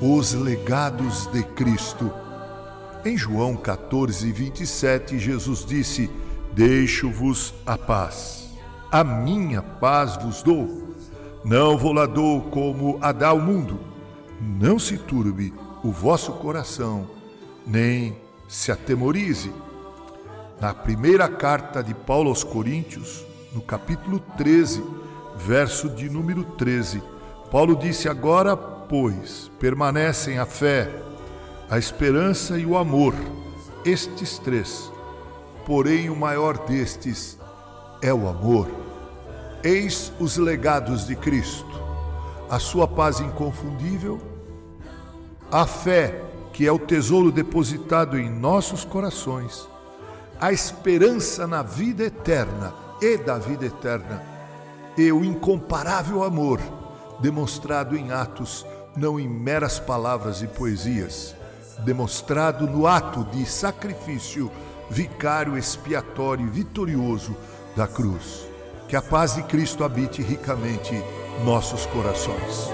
os legados de Cristo. Em João 14, 27, Jesus disse: Deixo-vos a paz. A minha paz vos dou. Não vou lá dou como a dá o mundo. Não se turbe o vosso coração, nem se atemorize. Na primeira carta de Paulo aos Coríntios, no capítulo 13, verso de número 13, Paulo disse: Agora, pois, permanecem a fé, a esperança e o amor, estes três. Porém, o maior destes é o amor. Eis os legados de Cristo: a sua paz inconfundível, a fé, que é o tesouro depositado em nossos corações, a esperança na vida eterna e da vida eterna, e o incomparável amor demonstrado em atos, não em meras palavras e poesias, demonstrado no ato de sacrifício vicário expiatório e vitorioso da cruz. Que a paz de Cristo habite ricamente nossos corações.